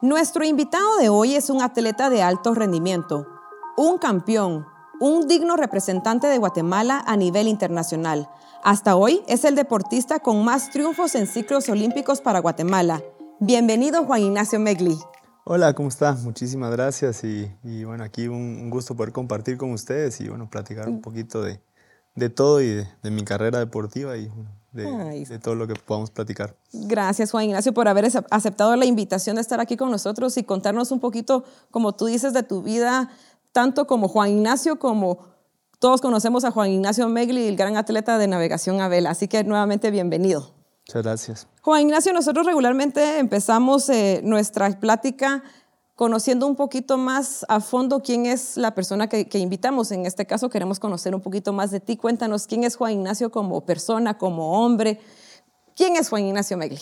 Nuestro invitado de hoy es un atleta de alto rendimiento, un campeón, un digno representante de Guatemala a nivel internacional. Hasta hoy es el deportista con más triunfos en ciclos olímpicos para Guatemala. Bienvenido Juan Ignacio Megli. Hola, ¿cómo está? Muchísimas gracias y, bueno, aquí un, gusto poder compartir con ustedes y bueno, platicar un poquito de, todo y de, mi carrera deportiva y de, todo lo que podamos platicar. Gracias, Juan Ignacio, por haber aceptado la invitación de estar aquí con nosotros y contarnos un poquito, como tú dices, de tu vida, tanto como Juan Ignacio, como todos conocemos a Juan Ignacio Megli, el gran atleta de navegación a vela. Así que nuevamente bienvenido. Muchas gracias. Juan Ignacio, nosotros regularmente empezamos eh, nuestra plática conociendo un poquito más a fondo quién es la persona que, invitamos. En este caso queremos conocer un poquito más de ti. Cuéntanos quién es Juan Ignacio como persona, como hombre. ¿Quién es Juan Ignacio Megli?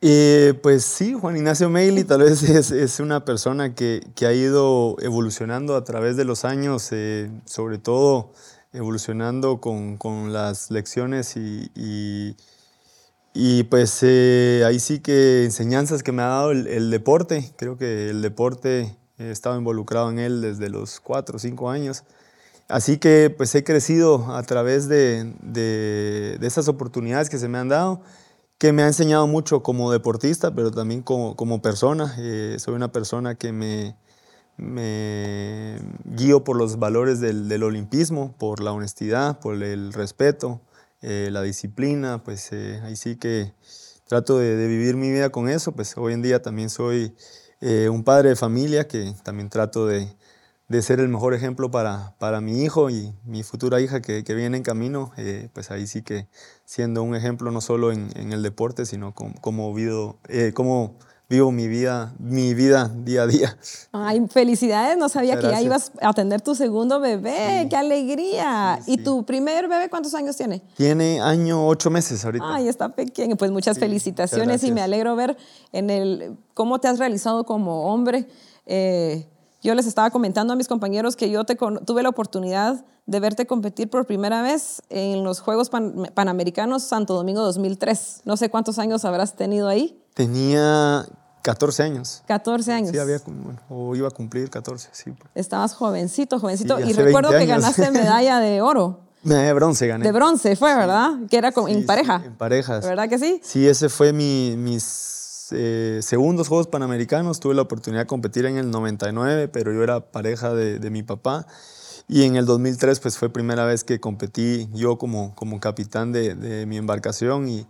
Eh, pues sí, Juan Ignacio Megli tal vez es, una persona que, ha ido evolucionando a través de los años, eh, sobre todo evolucionando con, las lecciones y pues eh, ahí sí que enseñanzas que me ha dado el, deporte. Creo que el deporte he estado involucrado en él desde los cuatro o cinco años. Así que pues he crecido a través de, de, esas oportunidades que se me han dado, que me ha enseñado mucho como deportista, pero también como, como persona. Eh, soy una persona que me, me guío por los valores del, del, olimpismo, por la honestidad, por el respeto, eh, la disciplina, pues eh, ahí sí que trato de, vivir mi vida con eso, pues hoy en día también soy eh, un padre de familia que también trato de, ser el mejor ejemplo para, para, mi hijo y mi futura hija que, viene en camino, pues ahí sí que siendo un ejemplo no solo en, el deporte, sino como, como, como vivo mi vida, mi vida día a día. Ay, felicidades, no sabía que ya ibas a tener tu segundo bebé, qué alegría. ¿Y tu primer bebé cuántos años tiene? Tiene año ocho meses ahorita. Ay, está pequeño, pues muchas felicitaciones y me alegro ver en el cómo te has realizado como hombre. Eh, yo les estaba comentando a mis compañeros que yo te, tuve la oportunidad de verte competir por primera vez en los Juegos Panamericanos Santo Domingo 2003. No sé cuántos años habrás tenido ahí. Tenía 14 años. 14 años. Sí, había, o iba a cumplir 14, sí. Estabas jovencito, jovencito. y recuerdo que ganaste medalla de oro. Medalla de bronce gané. De bronce fue, ¿verdad? Que era en pareja. en parejas. ¿Verdad que sí? Sí, ese fue mi, mis eh, segundos Juegos Panamericanos. Tuve la oportunidad de competir en el 99, pero yo era pareja de, de mi papá. Y en el 2003 pues fue primera vez que competí yo como, como capitán de, de mi embarcación y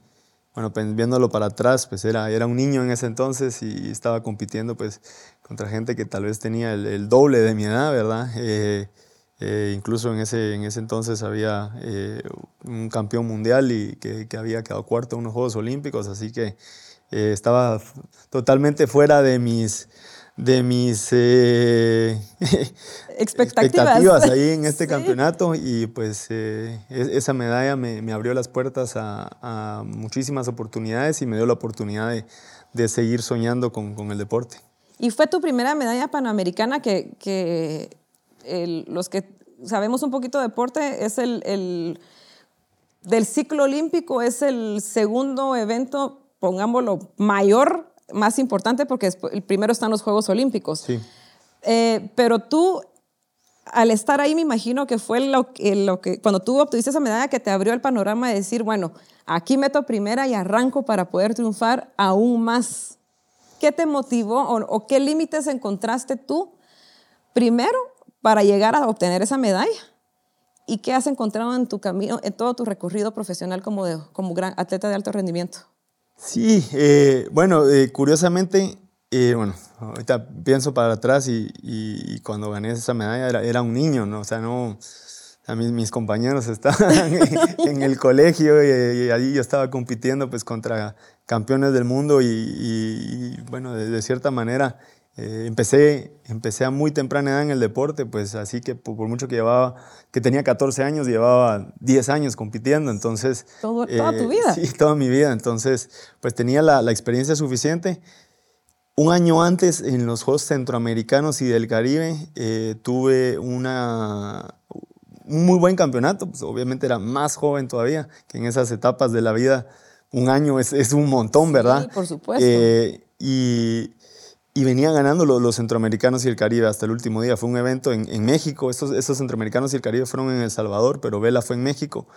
bueno, pues viéndolo para atrás, pues era, era un niño en ese entonces y estaba compitiendo pues contra gente que tal vez tenía el, doble de mi edad, ¿verdad? Eh, eh, incluso en ese, en ese entonces había eh, un campeón mundial y que, que, había quedado cuarto en unos Juegos Olímpicos, así que estaba totalmente fuera de mis, de mis eh, expectativas. ahí en este campeonato y pues eh, esa medalla me, abrió las puertas a, muchísimas oportunidades y me dio la oportunidad de, seguir soñando con, el deporte. ¿Y fue tu primera medalla panamericana que, los que sabemos un poquito de deporte es el, el del ciclo olímpico, es el segundo evento, pongámoslo, mayor más importante porque el primero están los Juegos Olímpicos. Sí. Eh, pero tú, al estar ahí, me imagino que fue lo, lo, que, cuando tú obtuviste esa medalla, que te abrió el panorama de decir, bueno, aquí meto primera y arranco para poder triunfar aún más. ¿Qué te motivó o, qué límites encontraste tú primero para llegar a obtener esa medalla? ¿Y qué has encontrado en tu camino, en todo tu recorrido profesional como, como gran atleta de alto rendimiento? Sí, eh, bueno, eh, curiosamente, eh, bueno, ahorita pienso para atrás y, cuando gané esa medalla era, un niño, ¿no? O sea, no, a mí, mis compañeros estaban en, el colegio y, ahí yo estaba compitiendo pues contra campeones del mundo y, bueno, de, cierta manera eh, empecé, empecé a muy temprana edad en el deporte, pues así que por, mucho que llevaba, que tenía 14 años, llevaba 10 años compitiendo, entonces... ¿Toda tu eh, vida? Sí, toda mi vida, entonces pues tenía la, la, experiencia suficiente. Un año antes, en los Juegos Centroamericanos y del Caribe, eh, tuve una, un muy buen campeonato, pues obviamente era más joven todavía, que en esas etapas de la vida un año es, es un montón, ¿verdad? Sí, por supuesto. y y venían ganando los, centroamericanos y el Caribe hasta el último día. Fue un evento en, México, estos, estos centroamericanos y el Caribe fueron en El Salvador, pero Vela fue en México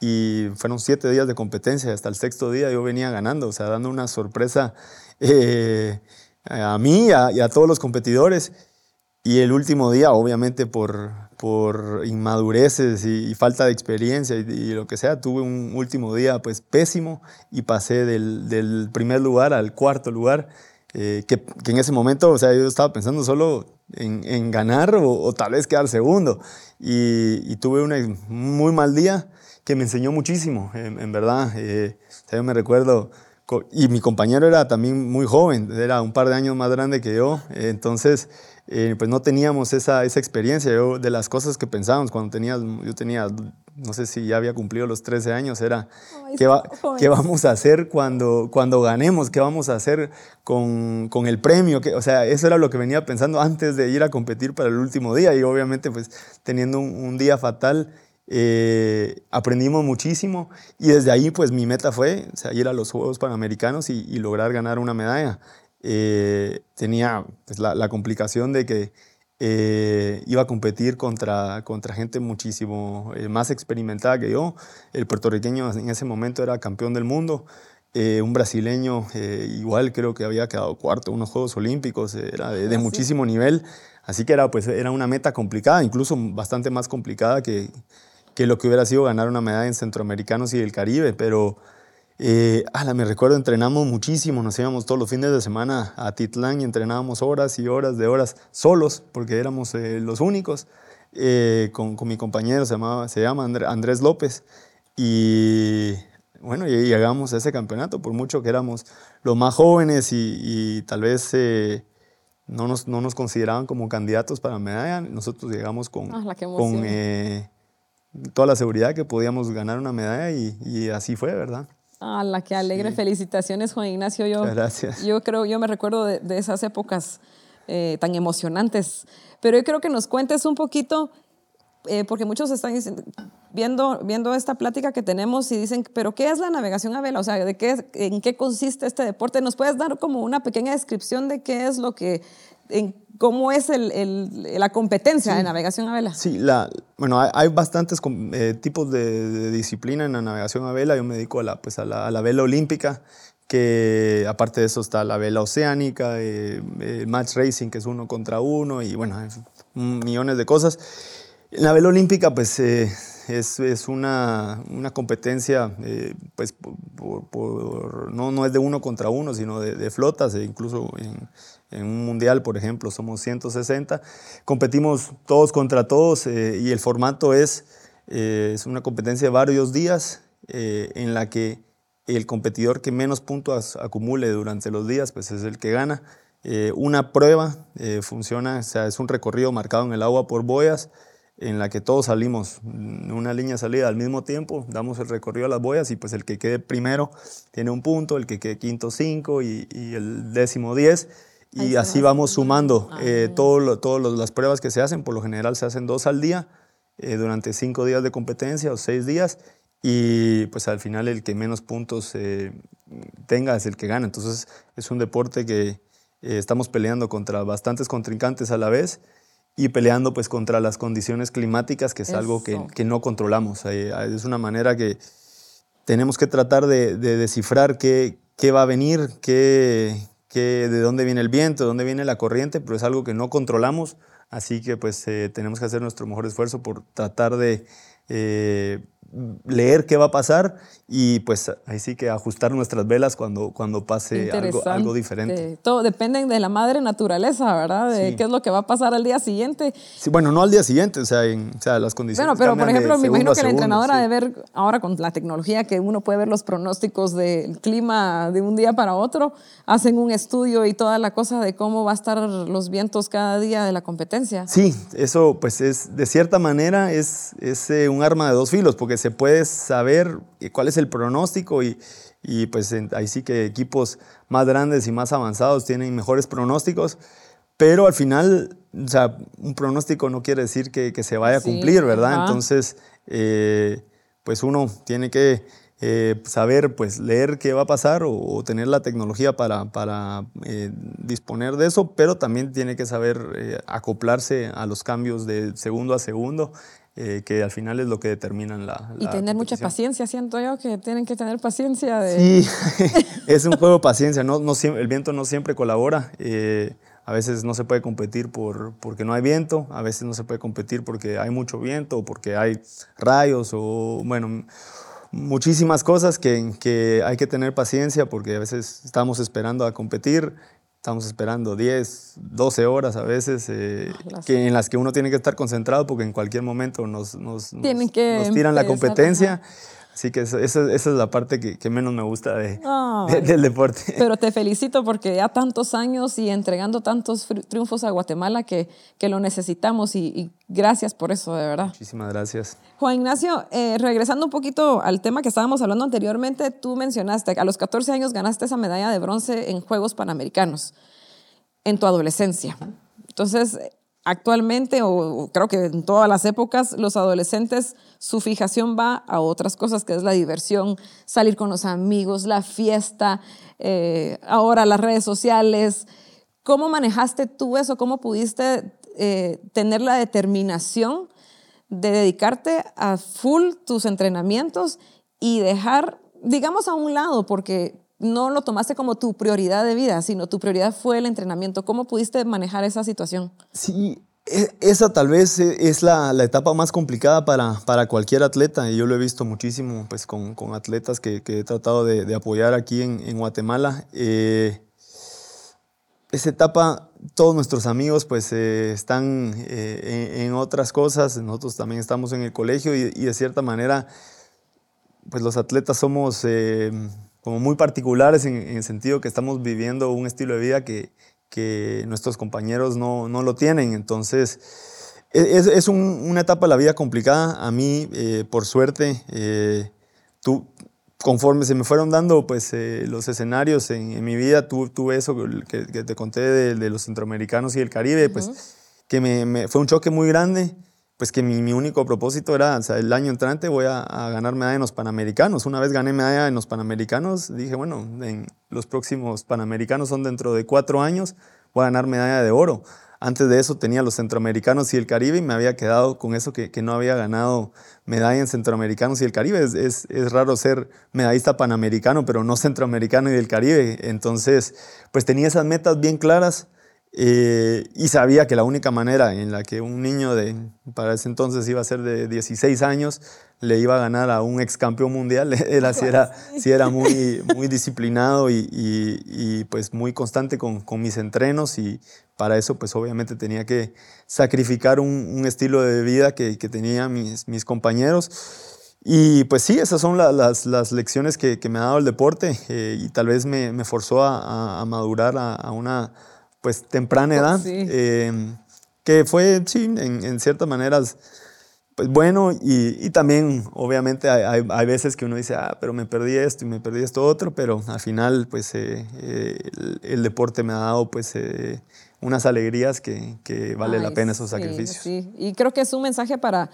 y fueron siete días de competencia, hasta el sexto día yo venía ganando, o sea, dando una sorpresa eh, a mí y a, todos los competidores. Y el último día, obviamente por, por inmadureces y, falta de experiencia y, lo que sea, tuve un último día pues pésimo y pasé del, del primer lugar al cuarto lugar, eh, que, que, en ese momento, o sea, yo estaba pensando solo en, en ganar o, o, tal vez quedar segundo. Y, y tuve un muy mal día que me enseñó muchísimo, en, verdad. Eh, yo me recuerdo, y mi compañero era también muy joven, era un par de años más grande que yo, entonces eh, pues no teníamos esa, esa experiencia. Yo, de las cosas que pensábamos cuando tenía, yo tenía, no sé si ya había cumplido los 13 años, era ¿qué, va, ¿qué, vamos a hacer cuando, cuando ganemos? ¿Qué vamos a hacer con, con el premio? o sea, eso era lo que venía pensando antes de ir a competir para el último día y obviamente pues teniendo un, un día fatal eh, aprendimos muchísimo y desde ahí pues mi meta fue ir a los Juegos Panamericanos y, lograr ganar una medalla. Eh, tenía pues, la, complicación de que eh, iba a competir contra, contra gente muchísimo más experimentada que yo. El puertorriqueño en ese momento era campeón del mundo. un brasileño igual creo que había quedado cuarto en unos Juegos Olímpicos, era de, de ah, muchísimo nivel. Así que era, pues, era una meta complicada, incluso bastante más complicada que, que lo que hubiera sido ganar una medalla en Centroamericanos y el Caribe, pero eh, ala, me recuerdo, entrenamos muchísimo, nos íbamos todos los fines de semana a Titlán y entrenábamos horas y horas de horas solos, porque éramos eh, los únicos, eh, con, con, mi compañero, se, llamaba, se llama Andrés López, y bueno, y llegamos a ese campeonato, por mucho que éramos los más jóvenes y, tal vez eh, no, nos, no nos consideraban como candidatos para medalla, nosotros llegamos con, ah, con toda la seguridad que podíamos ganar una medalla y, así fue, ¿verdad? Ah, la que alegre. Felicitaciones, Juan Ignacio. Yo, Gracias. Yo creo, yo me recuerdo de, esas épocas eh, tan emocionantes. Pero yo creo que nos cuentes un poquito, eh, porque muchos están viendo, viendo esta plática que tenemos y dicen, pero ¿qué es la navegación a vela? O sea, ¿de qué, ¿en qué consiste este deporte? ¿Nos puedes dar como una pequeña descripción de qué es lo que, en ¿Cómo es el, la competencia de navegación a vela? Sí, la, bueno, hay, bastantes eh, tipos de, disciplina en la navegación a vela. Yo me dedico a la, pues a la, vela olímpica, que aparte de eso está la vela oceánica, eh, el match racing, que es uno contra uno, y bueno, millones de cosas. La vela olímpica, pues eh, es, es, una, una competencia, pues por, no, no es de uno contra uno, sino de, de flotas, e incluso en en un mundial, por ejemplo, somos 160. Competimos todos contra todos eh, y el formato es, eh, es una competencia de varios días eh, en la que el competidor que menos puntos acumule durante los días pues es el que gana. una prueba funciona, o sea, es un recorrido marcado en el agua por boyas en la que todos salimos una línea de salida al mismo tiempo, damos el recorrido a las boyas y pues el que quede primero tiene un punto, el que quede quinto cinco y, y el décimo diez y así vamos sumando ah, eh, todas las pruebas que se hacen. Por lo general se hacen dos al día eh, durante cinco días de competencia o seis días y pues al final el que menos puntos eh, tenga es el que gana. Entonces es un deporte que estamos peleando contra bastantes contrincantes a la vez y peleando pues contra las condiciones climáticas, que es algo que, que, no controlamos. es una manera que tenemos que tratar de, de descifrar qué, qué va a venir, qué, que de dónde viene el viento, de dónde viene la corriente, pero es algo que no controlamos, así que pues eh, tenemos que hacer nuestro mejor esfuerzo por tratar de eh, leer qué va a pasar y pues ahí sí que ajustar nuestras velas cuando, cuando pase algo, algo, diferente. Todo depende de la madre naturaleza, ¿verdad? De qué es lo que va a pasar al día siguiente. Sí, bueno, no al día siguiente, o sea, en, o sea las condiciones. Bueno, pero por ejemplo, me imagino que la entrenadora de ver ahora con la tecnología que uno puede ver los pronósticos del clima de un día para otro, hacen un estudio y toda la cosa de cómo va a estar los vientos cada día de la competencia. Sí, eso pues es de cierta manera es, es eh, un arma de dos filos porque se puede saber cuál es el pronóstico y, y pues ahí sí que equipos más grandes y más avanzados tienen mejores pronósticos, pero al final, o sea, un pronóstico no quiere decir que, que se vaya a cumplir, ¿verdad? Entonces, eh, pues uno tiene que eh, saber, pues, leer qué va a pasar o, tener la tecnología para, para eh, disponer de eso, pero también tiene que saber eh, acoplarse a los cambios de segundo a segundo. Que al final es lo que determinan la... y tener mucha paciencia, siento yo, que tienen que tener paciencia. De... Sí, es un juego de paciencia, no, no, el viento no siempre colabora. A veces no se puede competir por, porque no hay viento, a veces no se puede competir porque hay mucho viento o porque hay rayos o, bueno, muchísimas cosas que, que, hay que tener paciencia porque a veces estamos esperando a competir, estamos esperando 10, 12 horas a veces eh, que, en las que uno tiene que estar concentrado porque en cualquier momento nos, nos, nos, tiran la competencia. Así que esa, esa, es la parte que, que menos me gusta de, del deporte. Pero te felicito porque ya tantos años y entregando tantos triunfos a Guatemala que, que lo necesitamos y, gracias por eso, de verdad. Muchísimas gracias. Juan Ignacio, eh, regresando un poquito al tema que estábamos hablando anteriormente, tú mencionaste que a los 14 años ganaste esa medalla de bronce en Juegos Panamericanos, en tu adolescencia. Entonces, actualmente, o creo que en todas las épocas, los adolescentes, su fijación va a otras cosas, que es la diversión, salir con los amigos, la fiesta, eh, ahora las redes sociales. ¿Cómo manejaste tú eso? ¿Cómo pudiste eh, tener la determinación de dedicarte a full tus entrenamientos y dejar, digamos, a un lado, porque no lo tomaste como tu prioridad de vida, sino tu prioridad fue el entrenamiento. ¿Cómo pudiste manejar esa situación? Sí, e, esa tal vez e, es la, etapa más complicada para, para, cualquier atleta y yo lo he visto muchísimo pues, con, con atletas que, he tratado de, apoyar aquí en, en Guatemala. Eh, esa etapa, todos nuestros amigos pues eh, están eh, en, otras cosas, nosotros también estamos en el colegio y, y de cierta manera pues los atletas somos como muy particulares en, el sentido que estamos viviendo un estilo de vida que, que nuestros compañeros no, no, lo tienen. Entonces, e, es, es una etapa de la vida complicada. A mí, eh, por suerte, eh, tú, conforme se me fueron dando pues, eh, los escenarios en, mi vida, tuve eso que, que, te conté de, los centroamericanos y el Caribe, pues que me, me, fue un choque muy grande pues que mi, único propósito era, o sea, el año entrante voy a, ganar medalla en los Panamericanos. Una vez gané medalla en los Panamericanos, dije, bueno, en los próximos Panamericanos son dentro de cuatro años, voy a ganar medalla de oro. Antes de eso tenía los Centroamericanos y el Caribe y me había quedado con eso que, no había ganado medalla en Centroamericanos y el Caribe. Es, es, raro ser medallista panamericano, pero no centroamericano y del Caribe. Entonces, pues tenía esas metas bien claras eh, y sabía que la única manera en la que un niño de, para ese entonces iba a ser de 16 años, le iba a ganar a un ex campeón mundial, él así era, sí era muy, muy disciplinado y, y, pues muy constante con, con, mis entrenos y para eso pues obviamente tenía que sacrificar un, un estilo de vida que, que tenían mis, mis compañeros. Y pues sí, esas son las, las, lecciones que, que, me ha dado el deporte eh, y tal vez me, me forzó a, a madurar a, a una pues temprana edad, em, que fue, sí, en, en, ciertas maneras, pues bueno, y, y también obviamente hay, hay, veces que uno dice, ah, pero me perdí esto y me perdí esto otro, pero al final pues eh, eh, el, deporte me ha dado pues eh, unas alegrías que, que vale la pena esos sacrificios. Sí, y creo que es un mensaje para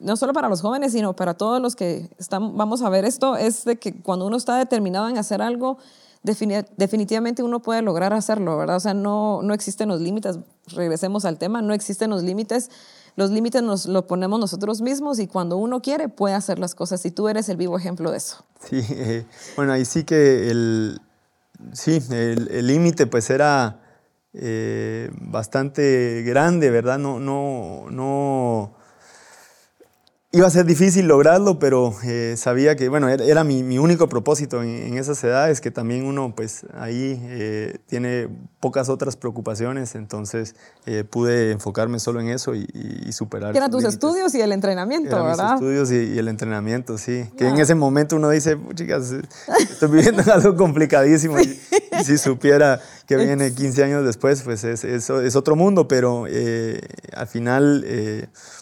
no solo para los jóvenes, sino para todos los que están, vamos a ver esto, es de que cuando uno está determinado en hacer algo, definitivamente uno puede lograr hacerlo, ¿verdad? O sea, no, no existen los límites, regresemos al tema, no existen los límites, los límites nos los ponemos nosotros mismos y cuando uno quiere puede hacer las cosas y tú eres el vivo ejemplo de eso. Sí, eh, bueno, ahí sí que el, sí, el límite pues era eh, bastante grande, ¿verdad? No, no, no Iba a ser difícil lograrlo, pero eh, sabía que, bueno, era, mi, único propósito en, esas edades, que también uno, pues, ahí eh, tiene pocas otras preocupaciones, entonces eh, pude enfocarme solo en eso y, superar. Que eran tus estudios y el entrenamiento, eran ¿verdad? Mis estudios y, el entrenamiento, sí. Que en ese momento uno dice, chicas, estoy viviendo algo complicadísimo. Y, si supiera que viene 15 años después, pues es, es, otro mundo, pero al final,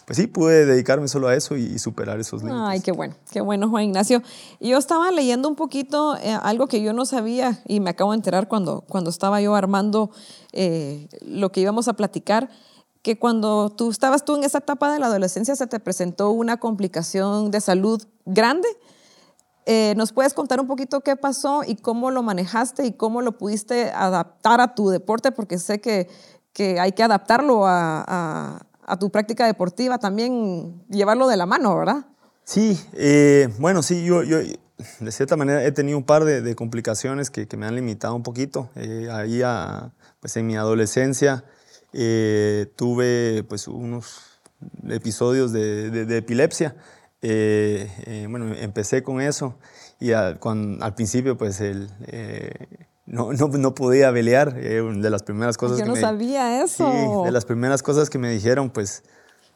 pues sí, pude dedicarme solo a eso y, superar esos límites. Ay, qué bueno, qué bueno, Juan Ignacio. Yo estaba leyendo un poquito eh, algo que yo no sabía y me acabo de enterar cuando, cuando estaba yo armando eh, lo que íbamos a platicar, que cuando tú estabas tú en esa etapa de la adolescencia se te presentó una complicación de salud grande Eh, ¿Nos puedes contar un poquito qué pasó y cómo lo manejaste y cómo lo pudiste adaptar a tu deporte? Porque sé que, que hay que adaptarlo a, a, tu práctica deportiva, también llevarlo de la mano, ¿verdad? Sí, eh, bueno, sí, yo, yo de cierta manera he tenido un par de, de complicaciones que, que, me han limitado un poquito. Eh, ahí, a, pues en mi adolescencia, tuve pues unos episodios de, de epilepsia. Eh, eh, bueno, empecé con eso y al principio pues el, eh, no, no, no, podía velear, de las primeras cosas Yo que no sabía eso. Sí, de las primeras cosas que me dijeron pues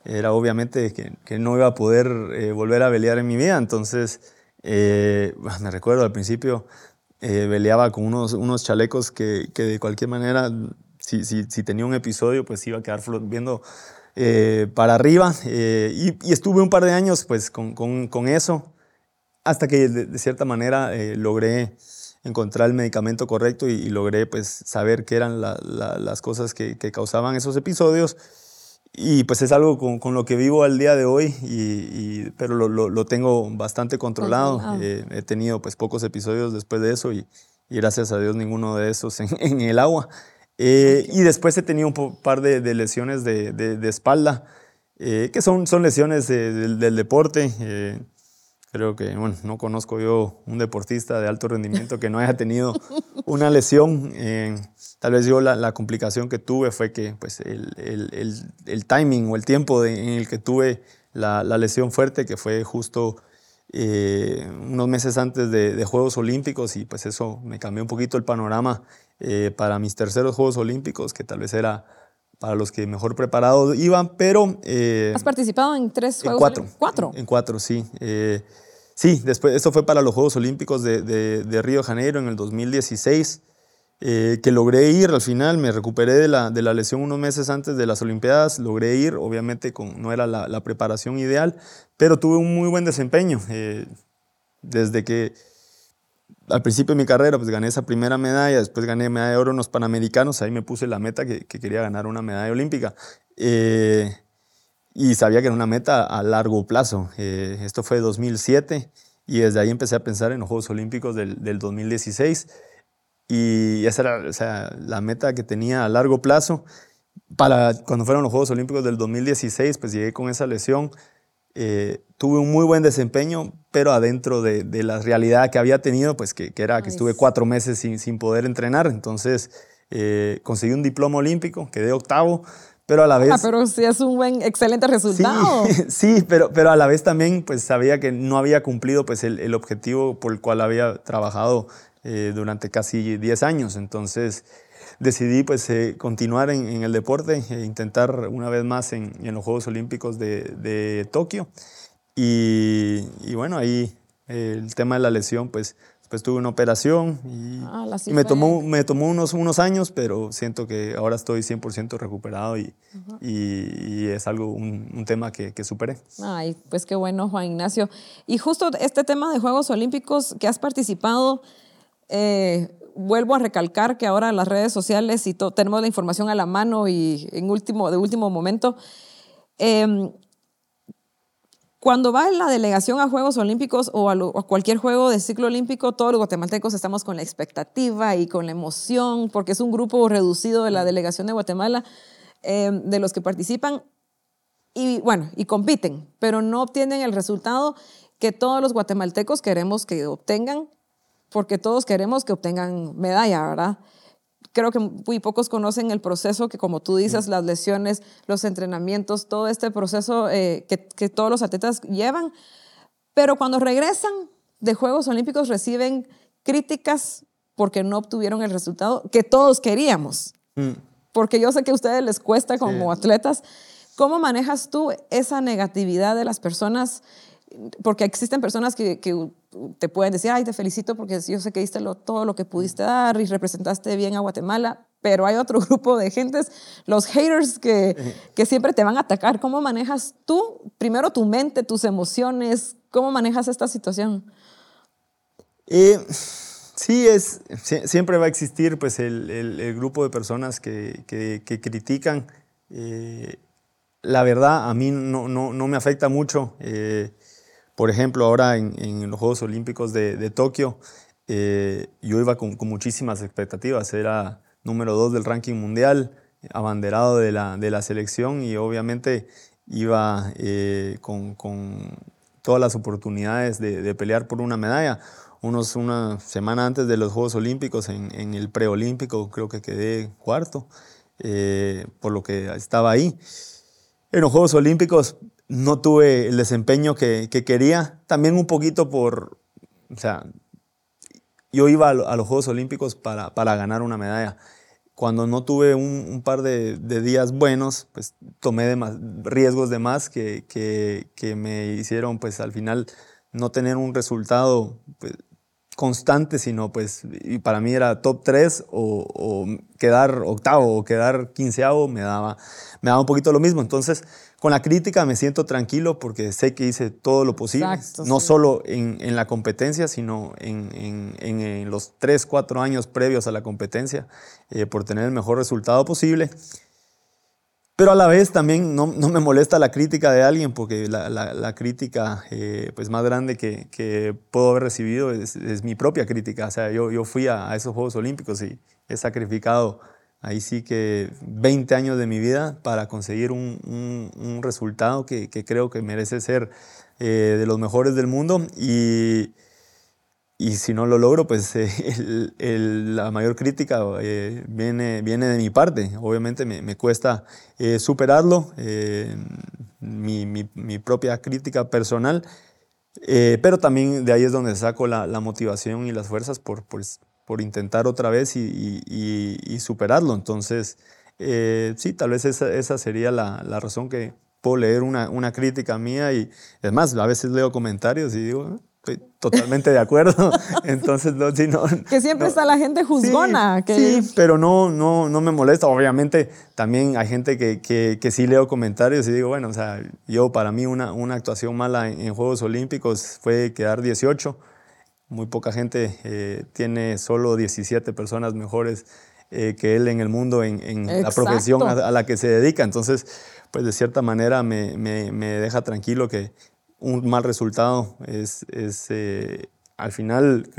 era obviamente que, que no iba a poder volver a velear en mi vida, entonces me recuerdo al principio veleaba con unos, unos chalecos que, que de cualquier manera si, si, si, tenía un episodio, pues iba a quedar viendo eh, para arriba eh, y, estuve un par de años pues con, con, eso hasta que de, cierta manera eh, logré encontrar el medicamento correcto y, logré pues saber qué eran las cosas que, que, causaban esos episodios. Y pues es algo con, con, lo que vivo al día de hoy y, pero lo, lo, tengo bastante controlado. He tenido pues pocos episodios después de eso y, gracias a Dios ninguno de esos en, en el agua. Eh, y después he tenido un par de, lesiones de, de, espalda, eh, que son, son lesiones del deporte. Eh, creo que, bueno, no conozco yo un deportista de alto rendimiento que no haya tenido una lesión. tal vez yo la, la, complicación que tuve fue que pues, el, el, el, timing o el tiempo en el que tuve la, la, lesión fuerte, que fue justo unos meses antes de, de Juegos Olímpicos, y pues eso me cambió un poquito el panorama eh, para mis terceros Juegos Olímpicos, que tal vez era para los que mejor preparados iban, pero... Eh, ¿Has participado en tres Juegos cuatro, ¿Cuatro? En, cuatro, sí. Eh, sí, después, esto fue para los Juegos Olímpicos de, de, Río de Janeiro en el 2016, que logré ir al final, me recuperé de la, de la, lesión unos meses antes de las Olimpiadas, logré ir, obviamente con, no era la, preparación ideal, pero tuve un muy buen desempeño. desde que al principio de mi carrera, pues gané esa primera medalla, después gané medalla de oro en los Panamericanos, ahí me puse la meta que, quería ganar una medalla olímpica. Eh, y sabía que era una meta a largo plazo. Eh, esto fue 2007 y desde ahí empecé a pensar en los Juegos Olímpicos del, 2016 y esa era o sea, la meta que tenía a largo plazo. Para cuando fueron los Juegos Olímpicos del 2016, pues llegué con esa lesión eh, tuve un muy buen desempeño, pero adentro de, la realidad que había tenido, pues que, era que estuve cuatro meses sin, sin poder entrenar. Entonces eh, conseguí un diploma olímpico, quedé octavo, pero a la vez... Ah, pero sí es un buen, excelente resultado. Sí, sí, pero, pero a la vez también pues sabía que no había cumplido pues el, el objetivo por el cual había trabajado eh, durante casi 10 años. Entonces decidí pues eh, continuar en, el deporte e intentar una vez más en, los Juegos Olímpicos de, Tokio. Y, bueno, ahí eh, el tema de la lesión, pues después tuve una operación y, ah, me, tomó, me tomó unos, unos años, pero siento que ahora estoy 100% recuperado y, y, es algo, un, tema que, que, superé. Ay, pues qué bueno, Juan Ignacio. Y justo este tema de Juegos Olímpicos que has participado, eh, vuelvo a recalcar que ahora las redes sociales y tenemos la información a la mano y en último, de último momento. Em, cuando va la delegación a Juegos Olímpicos o a, cualquier juego de ciclo olímpico, todos los guatemaltecos estamos con la expectativa y con la emoción, porque es un grupo reducido de la delegación de Guatemala, em, de los que participan y bueno, y compiten, pero no obtienen el resultado que todos los guatemaltecos queremos que obtengan porque todos queremos que obtengan medalla, ¿verdad? Creo que muy pocos conocen el proceso que, como tú dices, las lesiones, los entrenamientos, todo este proceso eh, que, que todos los atletas llevan. Pero cuando regresan de Juegos Olímpicos reciben críticas porque no obtuvieron el resultado que todos queríamos. Mm. Porque yo sé que a ustedes les cuesta como atletas. ¿Cómo manejas tú esa negatividad de las personas porque existen personas que, te pueden decir, ay, te felicito porque yo sé que diste todo lo que pudiste dar y representaste bien a Guatemala, pero hay otro grupo de gentes, los haters, que, que siempre te van a atacar. ¿Cómo manejas tú, primero tu mente, tus emociones? ¿Cómo manejas esta situación? Eh, sí, es, siempre va a existir pues, el, el, grupo de personas que, que, critican. Eh, la verdad, a mí no, no, no me afecta mucho. Eh, por ejemplo, ahora en, los Juegos Olímpicos de, Tokio, eh, yo iba con, muchísimas expectativas. Era número dos del ranking mundial, abanderado de la, de la selección y obviamente iba eh, con, todas las oportunidades de, de, pelear por una medalla. Unos, una semana antes de los Juegos Olímpicos, en, en el preolímpico, creo que quedé cuarto, eh, por lo que estaba ahí. En los Juegos Olímpicos no tuve el desempeño que, que quería, también un poquito por, o sea, yo iba a, los Juegos Olímpicos para, para ganar una medalla. Cuando no tuve un, par de, días buenos, pues tomé de más, riesgos de más que, que, que, me hicieron pues al final no tener un resultado pues, constante, sino pues, y para mí era top 3 o, quedar octavo o quedar quinceavo, me daba, me daba un poquito lo mismo. Entonces, con la crítica me siento tranquilo porque sé que hice todo lo posible, no solo en, en, la competencia, sino en, en, en, los 3, 4 años previos a la competencia, eh, por tener el mejor resultado posible. Pero a la vez también no, no, me molesta la crítica de alguien, porque la, la, crítica eh, pues más grande que, que, puedo haber recibido es, es, mi propia crítica. O sea, yo, yo fui a, esos Juegos Olímpicos y he sacrificado ahí sí que 20 años de mi vida para conseguir un, un, resultado que, que, creo que merece ser eh, de los mejores del mundo. Y, y si no lo logro, pues eh, la mayor crítica eh, viene, viene de mi parte. Obviamente me, me cuesta eh, superarlo, mi, mi, mi, propia crítica personal, pero también de ahí es donde saco la, la motivación y las fuerzas por, por, por intentar otra vez y, y, y superarlo. Entonces, sí, tal vez esa, esa sería la, la, razón que puedo leer una, una crítica mía y es más, a veces leo comentarios y digo Estoy totalmente de acuerdo. Entonces, no, si no, que siempre está la gente juzgona. Sí, que... sí, pero no, no, no me molesta. Obviamente, también hay gente que, que, que, sí leo comentarios y digo, bueno, o sea, yo para mí una, una actuación mala en, Juegos Olímpicos fue quedar 18. Muy poca gente eh, tiene solo 17 personas mejores eh, que él en el mundo, en, en la profesión a, a, la que se dedica. Entonces, pues de cierta manera me, me, me deja tranquilo que, un mal resultado es, es eh, al final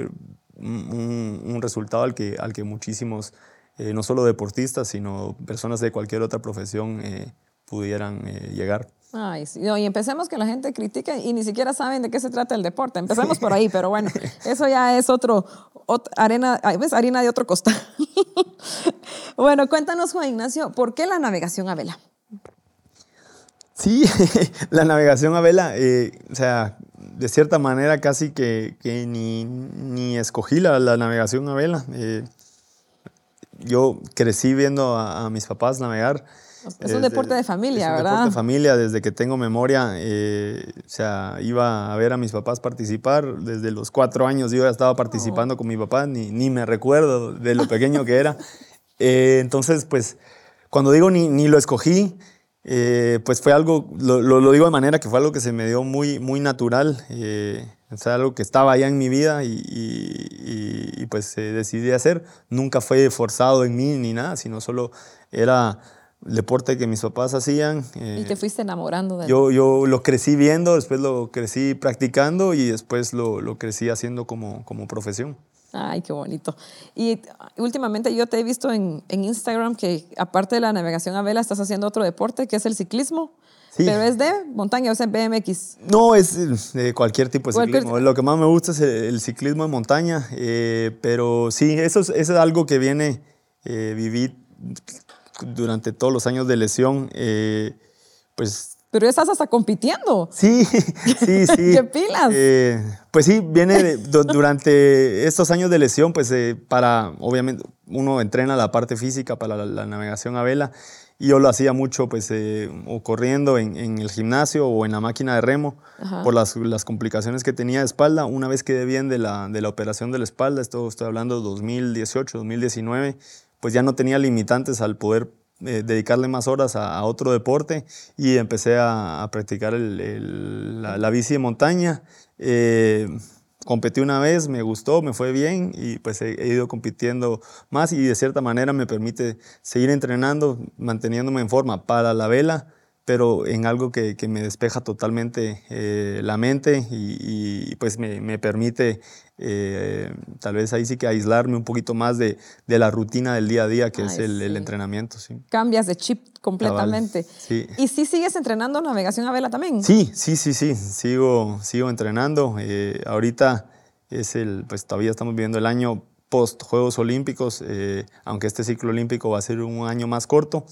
un, resultado al que, al que muchísimos, eh, no solo deportistas, sino personas de cualquier otra profesión eh, pudieran llegar. Ay, sí. y empecemos que la gente critique y ni siquiera saben de qué se trata el deporte. Empecemos por ahí, pero bueno, eso ya es otro, arena, ¿ves? harina de otro costal. bueno, cuéntanos, Juan Ignacio, ¿por qué la navegación a vela? Sí, la navegación a vela, eh, o sea, de cierta manera casi que, que ni, ni, escogí la, la, navegación a vela. Eh, yo crecí viendo a, mis papás navegar. Es un deporte de familia, ¿verdad? Es un deporte de familia, desde que tengo memoria. Eh, o sea, iba a ver a mis papás participar. Desde los cuatro años yo ya estaba participando oh. con mi papá, ni, ni, me recuerdo de lo pequeño que era. entonces, pues, cuando digo ni, ni lo escogí, eh, pues fue algo, lo, lo, digo de manera que fue algo que se me dio muy, muy natural, eh, o algo que estaba allá en mi vida y, y, pues eh, decidí hacer. Nunca fue forzado en mí ni nada, sino solo era el deporte que mis papás hacían. y te fuiste enamorando de yo, yo lo crecí viendo, después lo crecí practicando y después lo, lo crecí haciendo como, como profesión. Ay, qué bonito. Y últimamente yo te he visto en, en, Instagram que aparte de la navegación a vela estás haciendo otro deporte que es el ciclismo. Sí. Pero es de montaña, o sea, BMX. No, es de cualquier tipo de ciclismo. Lo que más me gusta es el, ciclismo en montaña. Eh, pero sí, eso es, eso es, algo que viene, eh, viví durante todos los años de lesión. Eh, pues pero estás hasta compitiendo. Sí, sí, sí. ¿Qué pilas? Eh, pues sí, viene durante estos años de lesión, pues eh, para, obviamente, uno entrena la parte física para la, navegación a vela y yo lo hacía mucho, pues, eh, o corriendo en, en, el gimnasio o en la máquina de remo por las, las, complicaciones que tenía de espalda. Una vez quedé bien de la, de la operación de la espalda, esto estoy hablando de 2018, 2019, pues ya no tenía limitantes al poder eh, dedicarle más horas a, otro deporte y empecé a, practicar el, la, bici de montaña. Eh, competí una vez, me gustó, me fue bien y pues he, ido compitiendo más y de cierta manera me permite seguir entrenando, manteniéndome en forma para la vela. Pero en algo que, que me despeja totalmente eh, la mente y, y pues me, me permite eh, tal vez ahí sí que aislarme un poquito más de, de la rutina del día a día, que es el, el, entrenamiento. Sí. Cambias de chip completamente. sí. ¿Y sí sigues entrenando navegación a vela también? Sí, sí, sí, sí, sigo, sigo entrenando. Eh, ahorita es el, pues todavía estamos viviendo el año post Juegos Olímpicos, eh, aunque este ciclo olímpico va a ser un año más corto.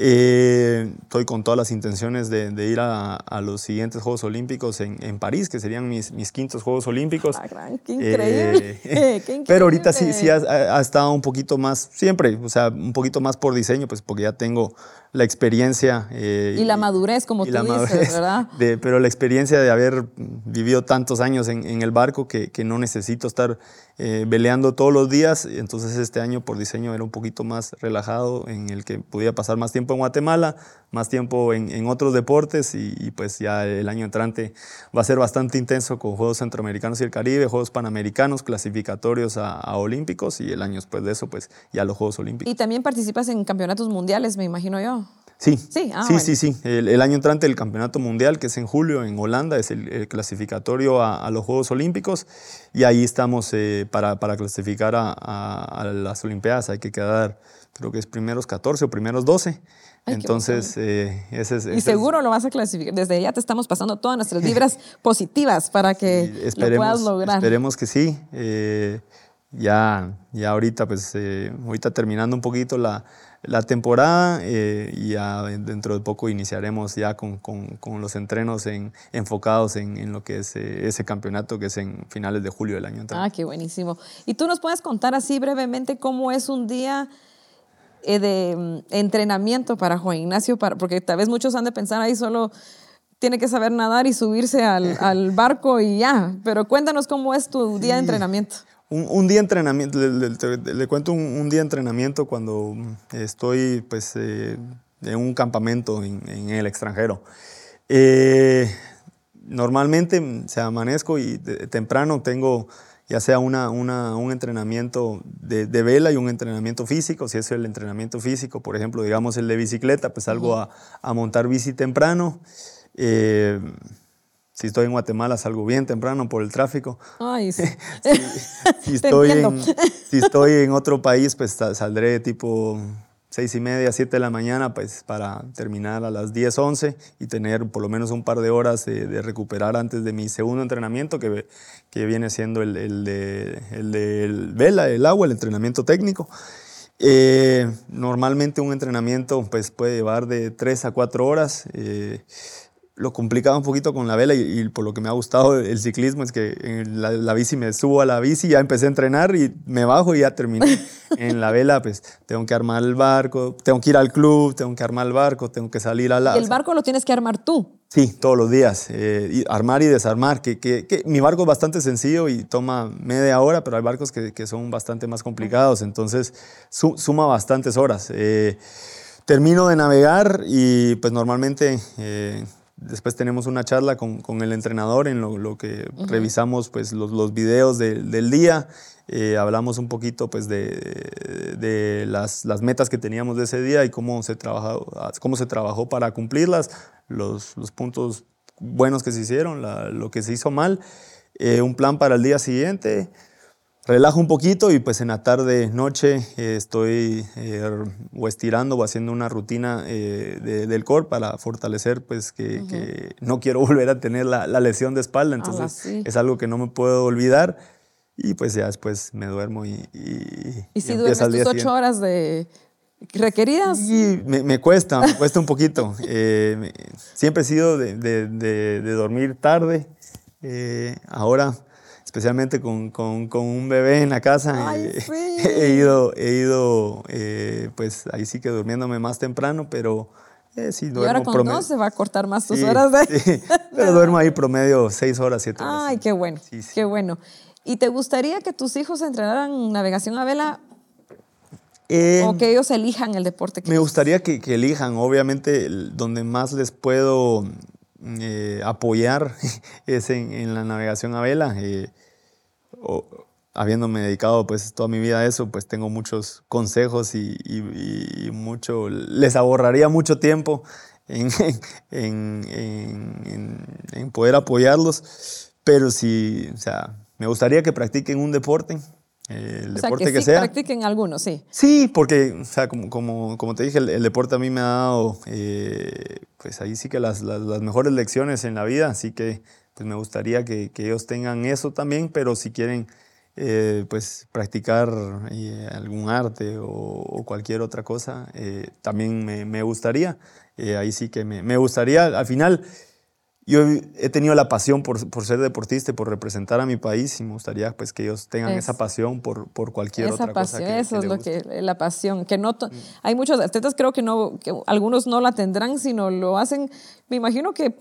Eh, estoy con todas las intenciones de, de ir a, a, los siguientes Juegos Olímpicos en, en, París, que serían mis, mis quintos Juegos Olímpicos. Ah, qué increíble. Eh, qué increíble. Pero ahorita sí, sí ha, ha, estado un poquito más, siempre, o sea, un poquito más por diseño, pues porque ya tengo la experiencia. Eh, y la madurez, como tú dices, madurez ¿verdad? De, pero la experiencia de haber vivido tantos años en, en el barco que, que, no necesito estar eh, todos los días. Entonces este año por diseño era un poquito más relajado, en el que podía pasar más tiempo en Guatemala, más tiempo en, otros deportes y, y, pues ya el año entrante va a ser bastante intenso con Juegos Centroamericanos y el Caribe, Juegos Panamericanos, clasificatorios a, a Olímpicos y el año después de eso pues ya los Juegos Olímpicos. Y también participas en campeonatos mundiales, me imagino yo. Sí, sí, ah, sí, bueno. sí, sí. El, el, año entrante el Campeonato Mundial, que es en julio en Holanda, es el, el clasificatorio a, a, los Juegos Olímpicos y ahí estamos eh, para, para, clasificar a, a, las Olimpiadas. Hay que quedar, creo que es primeros 14 o primeros 12. Ay, Entonces, eh, ese es... Ese y seguro es, lo vas a clasificar. Desde ya te estamos pasando todas nuestras vibras positivas para que lo puedas lograr. Esperemos que sí. Eh, ya, ya ahorita, pues, eh, ahorita terminando un poquito la, la temporada eh, y ya dentro de poco iniciaremos ya con, con, con los entrenos en, enfocados en, en, lo que es eh, ese campeonato que es en finales de julio del año entrante. Ah, qué buenísimo. ¿Y tú nos puedes contar así brevemente cómo es un día eh, de um, entrenamiento para Juan Ignacio? Para, porque tal vez muchos han de pensar ahí solo tiene que saber nadar y subirse al, al barco y ya, pero cuéntanos cómo es tu día de entrenamiento. Un, un, día entrenamiento, le, le, le cuento un, un, día entrenamiento cuando estoy pues, eh, en un campamento en, en el extranjero. Eh, normalmente se amanezco y de, temprano tengo ya sea una, una, un entrenamiento de, de, vela y un entrenamiento físico. Si es el entrenamiento físico, por ejemplo, digamos el de bicicleta, pues salgo a, a montar bici temprano. Eh, si estoy en Guatemala, salgo bien temprano por el tráfico. Ay, sí. si, si, estoy en, si, estoy en, otro país, pues saldré tipo seis y media, siete de la mañana, pues para terminar a las 10, 11 y tener por lo menos un par de horas de, de recuperar antes de mi segundo entrenamiento, que, que viene siendo el, el, de, el del vela, el agua, el entrenamiento técnico. Eh, normalmente un entrenamiento pues, puede llevar de 3 a 4 horas. Eh, lo complicado un poquito con la vela y, y, por lo que me ha gustado el ciclismo es que en la, la, bici me subo a la bici, ya empecé a entrenar y me bajo y ya terminé. en la vela pues tengo que armar el barco, tengo que ir al club, tengo que armar el barco, tengo que salir a la... ¿Y el barco lo tienes que armar tú? Sí, todos los días. Eh, y armar y desarmar. Que, que, que, mi barco es bastante sencillo y toma media hora, pero hay barcos que, que son bastante más complicados, entonces su, suma bastantes horas. Eh, termino de navegar y pues normalmente... Eh, Después tenemos una charla con, con el entrenador en lo, lo que uh -huh. revisamos pues, los, los videos de, del día, eh, hablamos un poquito pues, de, de las, las, metas que teníamos de ese día y cómo se, trabajó, cómo se trabajó para cumplirlas, los, los puntos buenos que se hicieron, la, lo que se hizo mal, eh, un plan para el día siguiente relajo un poquito y pues en la tarde, noche eh, estoy eh, o estirando o haciendo una rutina eh, de, del core para fortalecer pues que, uh -huh. que, no quiero volver a tener la, la lesión de espalda, entonces ah, sí. es algo que no me puedo olvidar y pues ya después me duermo y... ¿Y, ¿Y si y duermes tus ocho horas de requeridas? Sí, me, me cuesta, me cuesta un poquito. Me, siempre he sido de, de, de dormir tarde, ahora especialmente con, con, con, un bebé en la casa. Ay, sí. he ido, he ido eh, pues ahí sí que durmiéndome más temprano, pero eh, sí duermo. Y ahora con promedio. dos se va a cortar más tus sí, horas de... Sí, pero duermo ahí promedio seis horas, siete horas. Ay, qué bueno, sí, qué bueno. ¿Y te gustaría que tus hijos entrenaran navegación a vela eh, o que ellos elijan el deporte que Me gustaría que, que, elijan, obviamente, donde más les puedo eh, apoyar es en, en, la navegación a vela. Eh, o, habiéndome dedicado pues toda mi vida a eso, pues tengo muchos consejos y, y, y mucho, les ahorraría mucho tiempo en, en, en, poder apoyarlos, pero sí, o sea, me gustaría que practiquen un deporte, el deporte que, que, sea. practiquen algunos, sí. Sí, porque, o sea, como, como, como te dije, el, deporte a mí me ha dado, eh, pues ahí sí que las, las, las, mejores lecciones en la vida, así que pues me gustaría que, que ellos tengan eso también, pero si quieren eh, pues practicar eh, algún arte o, cualquier otra cosa, eh, también me, gustaría. ahí sí que me, gustaría, al final, yo he tenido la pasión por, ser deportista y por representar a mi país y me gustaría pues que ellos tengan esa pasión por, por cualquier otra cosa. Que, eso es lo que, la pasión, que no, mm. hay muchos atletas creo que no, que algunos no la tendrán, sino lo hacen, me imagino que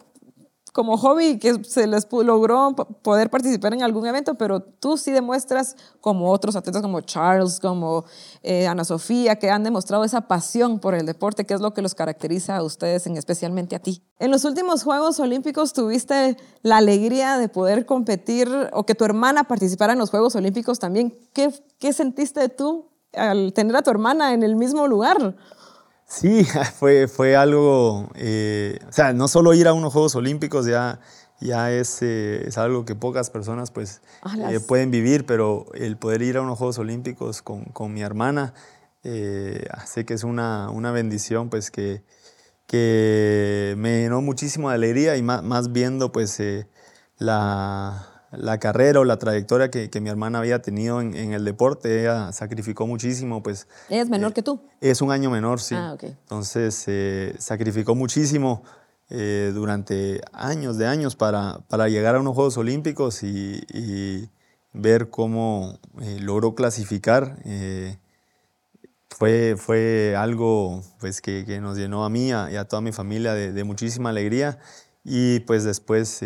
como hobby que se les logró poder participar en algún evento, pero tú sí demuestras, como otros atletas como Charles, como eh, Ana Sofía, que han demostrado esa pasión por el deporte, que es lo que los caracteriza a ustedes, en especialmente a ti. En los últimos Juegos Olímpicos tuviste la alegría de poder competir o que tu hermana participara en los Juegos Olímpicos también. ¿Qué, qué sentiste tú al tener a tu hermana en el mismo lugar? Sí, fue, fue algo, eh, o sea, no solo ir a unos Juegos Olímpicos ya, ya es, eh, es algo que pocas personas pues eh, pueden vivir, pero el poder ir a unos Juegos Olímpicos con, con mi hermana, sé que es una, una bendición pues que, que me llenó muchísimo de alegría y más, más viendo pues la la carrera o la trayectoria que, que mi hermana había tenido en, en, el deporte. Ella sacrificó muchísimo, pues. ¿Ella es menor eh, que tú? Es un año menor, sí. Ah, ok. Entonces, eh, sacrificó muchísimo eh, durante años de años para, para, llegar a unos Juegos Olímpicos y, y ver cómo logró clasificar. fue, fue algo pues, que, que, nos llenó a mí y a, toda mi familia de, de muchísima alegría. Y pues después,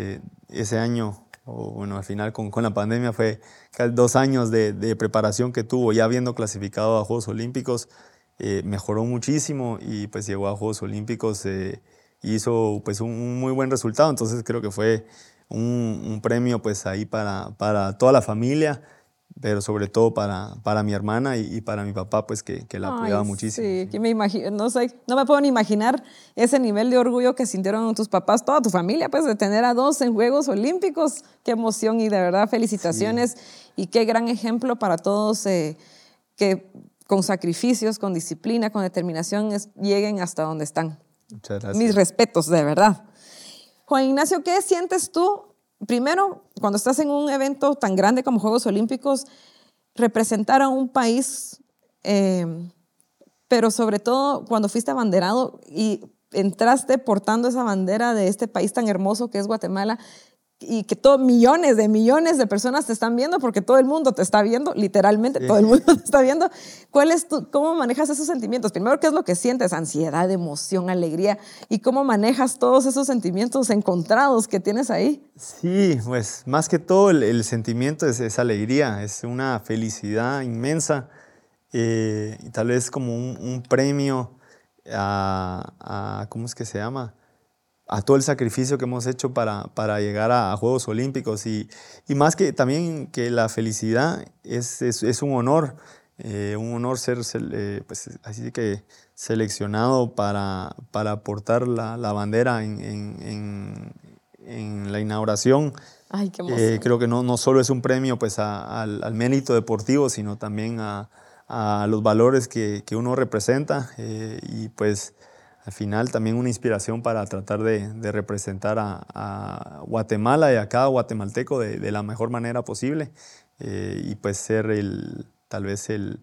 ese año o bueno, al final con, con la pandemia fue dos años de, de, preparación que tuvo, ya habiendo clasificado a Juegos Olímpicos, eh, mejoró muchísimo y pues llegó a Juegos Olímpicos, eh, hizo pues un, muy buen resultado, entonces creo que fue un, un premio pues ahí para, para toda la familia pero sobre todo para, para mi hermana y, para mi papá, pues que, que la apoyaba muchísimo. Sí, que me imagino, no sé, no me puedo ni imaginar ese nivel de orgullo que sintieron tus papás, toda tu familia, pues de tener a dos en Juegos Olímpicos. Qué emoción y de verdad felicitaciones y qué gran ejemplo para todos eh, que con sacrificios, con disciplina, con determinación lleguen hasta donde están. Muchas gracias. Mis respetos, de verdad. Juan Ignacio, ¿qué sientes tú primero, cuando estás en un evento tan grande como Juegos Olímpicos, representar a un país, eh, pero sobre todo cuando fuiste abanderado y entraste portando esa bandera de este país tan hermoso que es Guatemala, y que todo, millones de millones de personas te están viendo porque todo el mundo te está viendo, literalmente todo el mundo te está viendo. ¿Cuál es tu, ¿Cómo manejas esos sentimientos? Primero, ¿qué es lo que sientes? Ansiedad, emoción, alegría. ¿Y cómo manejas todos esos sentimientos encontrados que tienes ahí? Sí, pues más que todo el, sentimiento es, esa alegría, es una felicidad inmensa eh, y tal vez como un, premio a, a, ¿cómo es que se llama? A todo el sacrificio que hemos hecho para, para llegar a, Juegos Olímpicos y, y, más que también que la felicidad es, es, es un honor, eh, un honor ser eh, pues, así que seleccionado para, para portar la, la bandera en, en, en, la inauguración. Ay, qué eh, creo que no, no solo es un premio pues, al, al, mérito deportivo, sino también a, a los valores que, que uno representa y pues al final también una inspiración para tratar de, representar a, Guatemala y a cada guatemalteco de, la mejor manera posible eh, y pues ser el, tal vez el,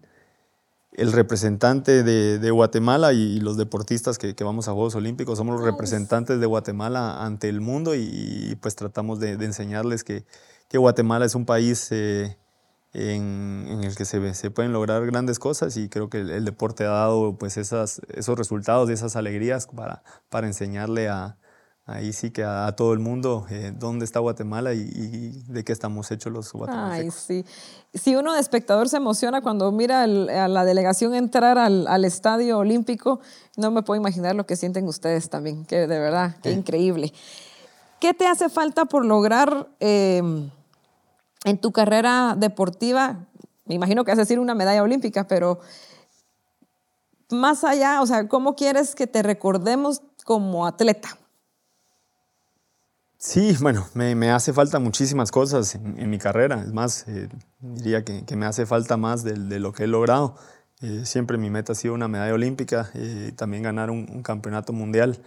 el representante de, Guatemala y, los deportistas que, vamos a Juegos Olímpicos, somos los representantes de Guatemala ante el mundo y, pues tratamos de, enseñarles que, que, Guatemala es un país eh, en, el que se, se, pueden lograr grandes cosas y creo que el, deporte ha dado pues esas, esos resultados, esas alegrías para, para enseñarle a, ahí sí que a, todo el mundo eh, dónde está Guatemala y, de qué estamos hechos los guatemaltecos. Ay, sí. Si uno de espectador se emociona cuando mira a la delegación entrar al, al, estadio olímpico, no me puedo imaginar lo que sienten ustedes también, que de verdad, qué increíble. ¿Qué te hace falta por lograr... Eh, en tu carrera deportiva, me imagino que vas a decir una medalla olímpica, pero más allá, o sea, ¿cómo quieres que te recordemos como atleta? Sí, bueno, me, hace falta muchísimas cosas en, mi carrera. Es más, eh, diría que, me hace falta más de, lo que he logrado. Eh, siempre mi meta ha sido una medalla olímpica y eh, también ganar un, campeonato mundial.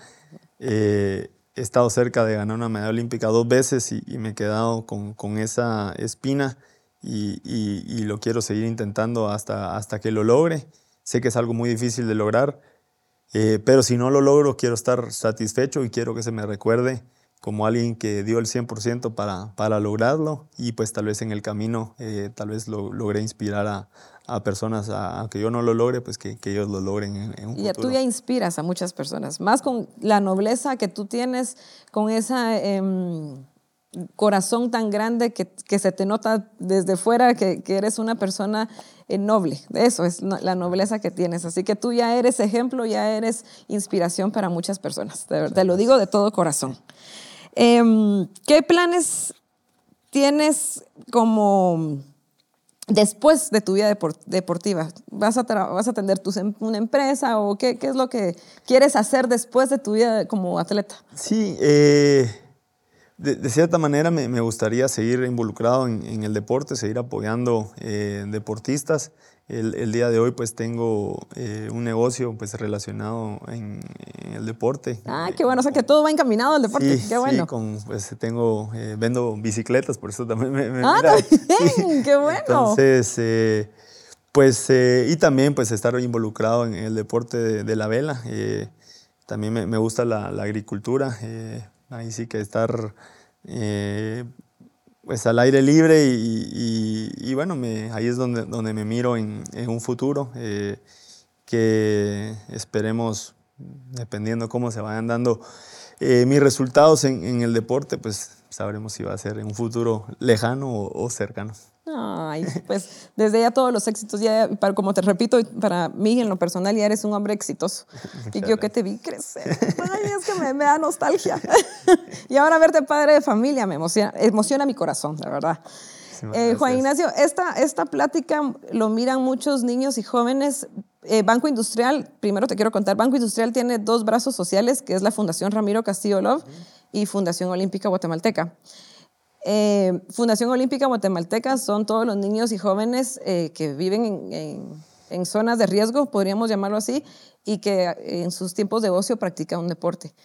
He estado cerca de ganar una medalla olímpica dos veces y, me he quedado con, esa espina y, lo quiero seguir intentando hasta, hasta que lo logre. Sé que es algo muy difícil de lograr, pero si no lo logro, quiero estar satisfecho y quiero que se me recuerde como alguien que dio el 100% para, para lograrlo y pues tal vez en el camino eh, tal vez lo, logré inspirar a, a personas, a, aunque yo no lo logre, pues que, que ellos lo logren en, un futuro. Y tú ya inspiras a muchas personas, más con la nobleza que tú tienes, con ese em, corazón tan grande que, que, se te nota desde fuera que, que eres una persona eh, noble. Eso es la nobleza que tienes. Así que tú ya eres ejemplo, ya eres inspiración para muchas personas. te lo digo de todo corazón. Em, ¿Qué planes tienes como después de tu vida deportiva? ¿Vas a, vas a tener em, una empresa o qué, qué, es lo que quieres hacer después de tu vida como atleta? Sí, eh, de, cierta manera me, gustaría seguir involucrado en, el deporte, seguir apoyando eh, deportistas. El, día de hoy pues tengo eh, un negocio pues relacionado en, el deporte. Ah, qué bueno, o sea que todo va encaminado al deporte, qué bueno. Sí, con, pues tengo, eh, vendo bicicletas, por eso también me... ah, también, qué bueno. Entonces, eh, pues, y también pues estar involucrado en el deporte de, la vela. también me, me, gusta la, la agricultura, ahí sí que estar pues al aire libre y, bueno, me, ahí es donde, donde me miro en, un futuro eh, que esperemos, dependiendo cómo se vayan dando eh, mis resultados en, el deporte, pues sabremos si va a ser en un futuro lejano o cercano. Ay, pues desde ya todos los éxitos, ya, para, como te repito, para mí en lo personal ya eres un hombre exitoso. y yo que te vi crecer, ay, es que me, da nostalgia. y ahora verte padre de familia me emociona, emociona mi corazón, la verdad. Eh, Juan Ignacio, esta, esta plática lo miran muchos niños y jóvenes. Eh, Banco Industrial, primero te quiero contar, Banco Industrial tiene dos brazos sociales, que es la Fundación Ramiro Castillo Love y Fundación Olímpica Guatemalteca. Eh, Fundación Olímpica Guatemalteca son todos los niños y jóvenes eh, que viven en, zonas de riesgo, podríamos llamarlo así, y que en sus tiempos de ocio practican un deporte.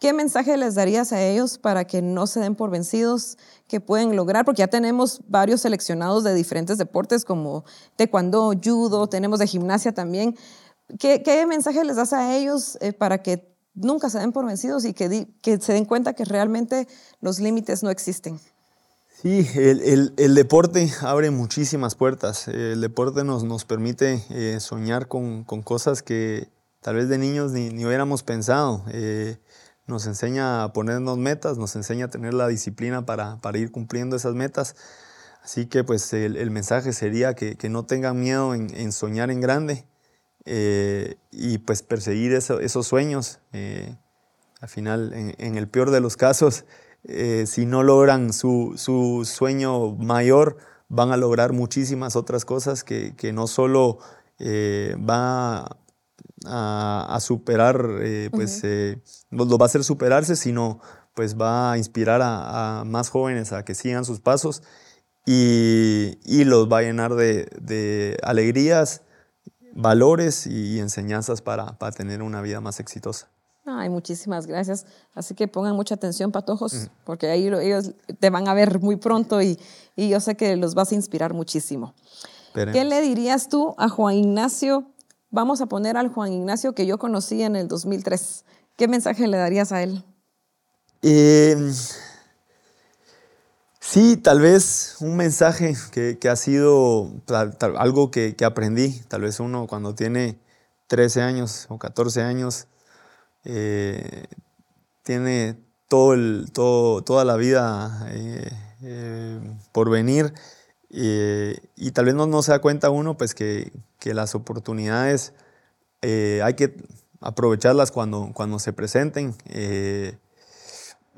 ¿Qué mensaje les darías a ellos para que no se den por vencidos, que pueden lograr? Porque ya tenemos varios seleccionados de diferentes deportes como taekwondo, judo, tenemos de gimnasia también. ¿Qué, mensaje les das a ellos eh, para que nunca se den por vencidos y que, que se den cuenta que realmente los límites no existen. Sí, el, el, deporte abre muchísimas puertas. El deporte nos, nos permite eh, soñar con, con, cosas que tal vez de niños ni, ni hubiéramos pensado. Eh, nos enseña a ponernos metas, nos enseña a tener la disciplina para, para ir cumpliendo esas metas. Así que pues el, mensaje sería que, que, no tengan miedo en soñar en grande, eh, y pues perseguir esos sueños. Eh, al final, en, el peor de los casos, eh, si no logran su, su, sueño mayor, van a lograr muchísimas otras cosas que, que no solo va a, a superar, pues los, va a hacer superarse, sino pues va a inspirar a, a, más jóvenes a que sigan sus pasos y, y los va a llenar de, de alegrías, valores y enseñanzas para, para tener una vida más exitosa. Ay, muchísimas gracias. Así que pongan mucha atención, patojos, porque ahí ellos te van a ver muy pronto y, y yo sé que los vas a inspirar muchísimo. ¿Qué le dirías tú a Juan Ignacio? Vamos a poner al Juan Ignacio que yo conocí en el 2003. ¿Qué mensaje le darías a él? Eh, Sí, tal vez un mensaje que, ha sido algo que, aprendí. Tal vez uno cuando tiene 13 años o 14 años eh, tiene todo el, todo, toda la vida eh, eh, por venir y tal vez no, no, se da cuenta uno pues que, que las oportunidades hay que aprovecharlas cuando, cuando se presenten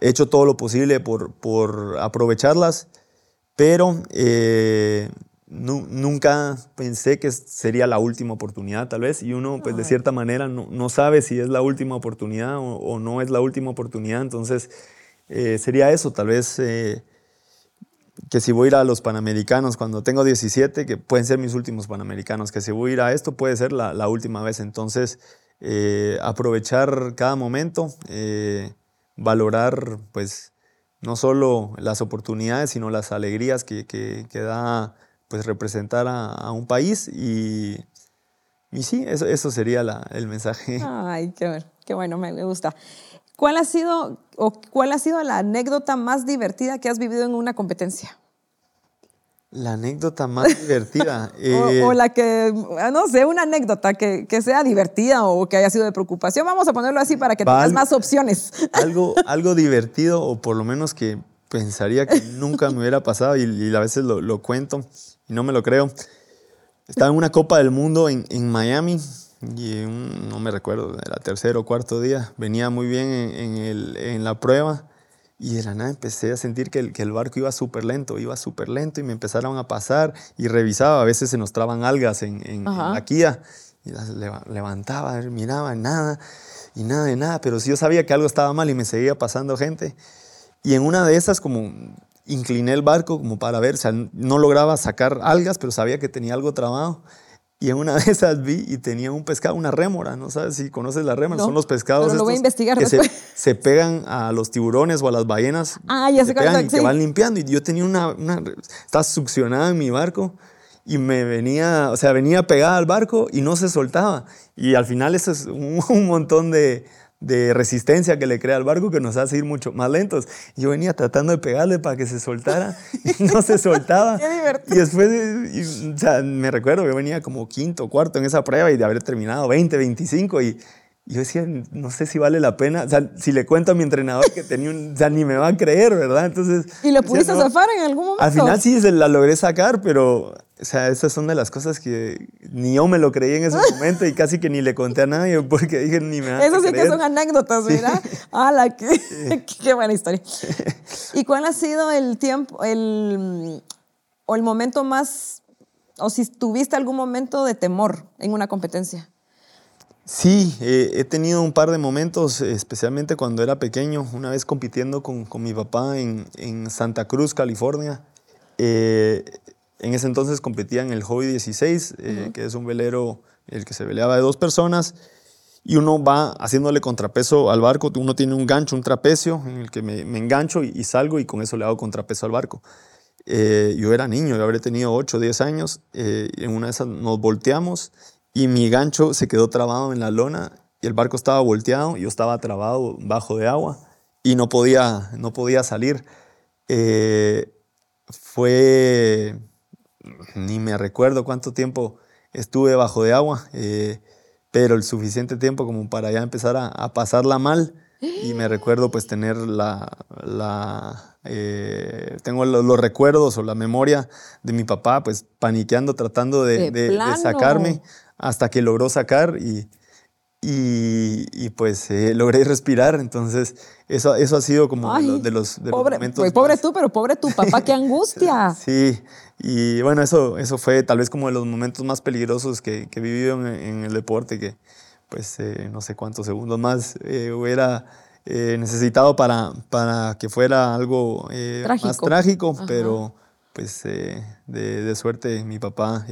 he hecho todo lo posible por, por aprovecharlas, pero eh, nunca pensé que sería la última oportunidad, tal vez, y uno, pues de cierta manera, no, sabe si es la última oportunidad o, no es la última oportunidad, entonces eh, sería eso, tal vez eh, que si voy a ir a los Panamericanos cuando tengo 17, que pueden ser mis últimos Panamericanos, que si voy a ir a esto puede ser la, última vez, entonces eh, aprovechar cada momento, valorar, pues, no solo las oportunidades, sino las alegrías que, que, da pues representar a, un país y, y sí, eso, eso sería la, el mensaje. Ay, qué, qué bueno, me, gusta. ¿Cuál ha, sido, o ¿Cuál ha sido la anécdota más divertida que has vivido en una competencia? La anécdota más divertida. Eh, o, la que, no sé, una anécdota que, que, sea divertida o que haya sido de preocupación. Vamos a ponerlo así para que tengas más opciones. Algo, algo divertido o por lo menos que pensaría que nunca me hubiera pasado y, y a veces lo, lo, cuento y no me lo creo. Estaba en una Copa del Mundo en, en Miami y no me recuerdo, era tercero o cuarto día. Venía muy bien en, el, en, la prueba y de la nada empecé a sentir que el, que el barco iba súper lento, iba súper lento y me empezaron a pasar y revisaba. A veces se nos traban algas en, en la quía y las levantaba, miraba, nada y nada de nada, pero sí yo sabía que algo estaba mal y me seguía pasando gente. Y en una de esas, como incliné el barco como para ver, o sea, no lograba sacar algas, pero sabía que tenía algo trabado. Y en una de esas vi y tenía un pescado, una rémora, ¿no sabes si conoces la rémora? Son los pescados lo voy a investigar que se, pegan a los tiburones o a las ballenas. Ah, ya se pegan y que van limpiando. Y yo tenía una, una, estaba succionada en mi barco y me venía, o sea, venía pegada al barco y no se soltaba. Y al final eso es un montón de, de resistencia que le crea al barco que nos hace ir mucho más lentos. Yo venía tratando de pegarle para que se soltara y no se soltaba. Qué divertido. Y después, o sea, me recuerdo, yo venía como quinto, cuarto en esa prueba y de haber terminado 20, 25 y yo decía, no sé si vale la pena, o sea, si le cuento a mi entrenador que tenía un, o sea, ni me va a creer, ¿verdad? Entonces... ¿Y lo pudiste zafar en algún momento? Al final sí se la logré sacar, pero o sea, esas son de las cosas que ni yo me lo creí en ese momento y casi que ni le conté a nadie porque dije ni me Eso sí que son anécdotas, ¿verdad? ¡Hala! Qué, qué, buena historia! ¿Y cuál ha sido el tiempo, el, o el momento más, o si tuviste algún momento de temor en una competencia? Sí, he tenido un par de momentos, especialmente cuando era pequeño, una vez compitiendo con, con mi papá en, en, Santa Cruz, California. Eh, en ese entonces competía en el Hobby 16, eh, que es un velero el que se veleaba de dos personas, y uno va haciéndole contrapeso al barco. Uno tiene un gancho, un trapecio, en el que me, engancho y, salgo y con eso le hago contrapeso al barco. Eh, yo era niño, yo habría tenido 8 o 10 años. Eh, en una de esas nos volteamos y mi gancho se quedó trabado en la lona y el barco estaba volteado, yo estaba trabado bajo de agua y no podía, no podía salir. fue ni me recuerdo cuánto tiempo estuve bajo de agua, eh, pero el suficiente tiempo como para ya empezar a, pasarla mal. Y me recuerdo pues tener la, la eh, tengo los, recuerdos o la memoria de mi papá pues paniqueando, tratando de, de sacarme hasta que logró sacar y, y, pues eh, logré respirar, entonces eso, eso ha sido como de los, de pobre, momentos. Pues, pobre tú, pero pobre tu papá, qué angustia. sí, y bueno, eso, eso fue tal vez como de los momentos más peligrosos que, que he vivido en, el deporte, que pues eh, no sé cuántos segundos más eh, hubiera necesitado para, para que fuera algo más trágico, pero pues de, de, suerte mi papá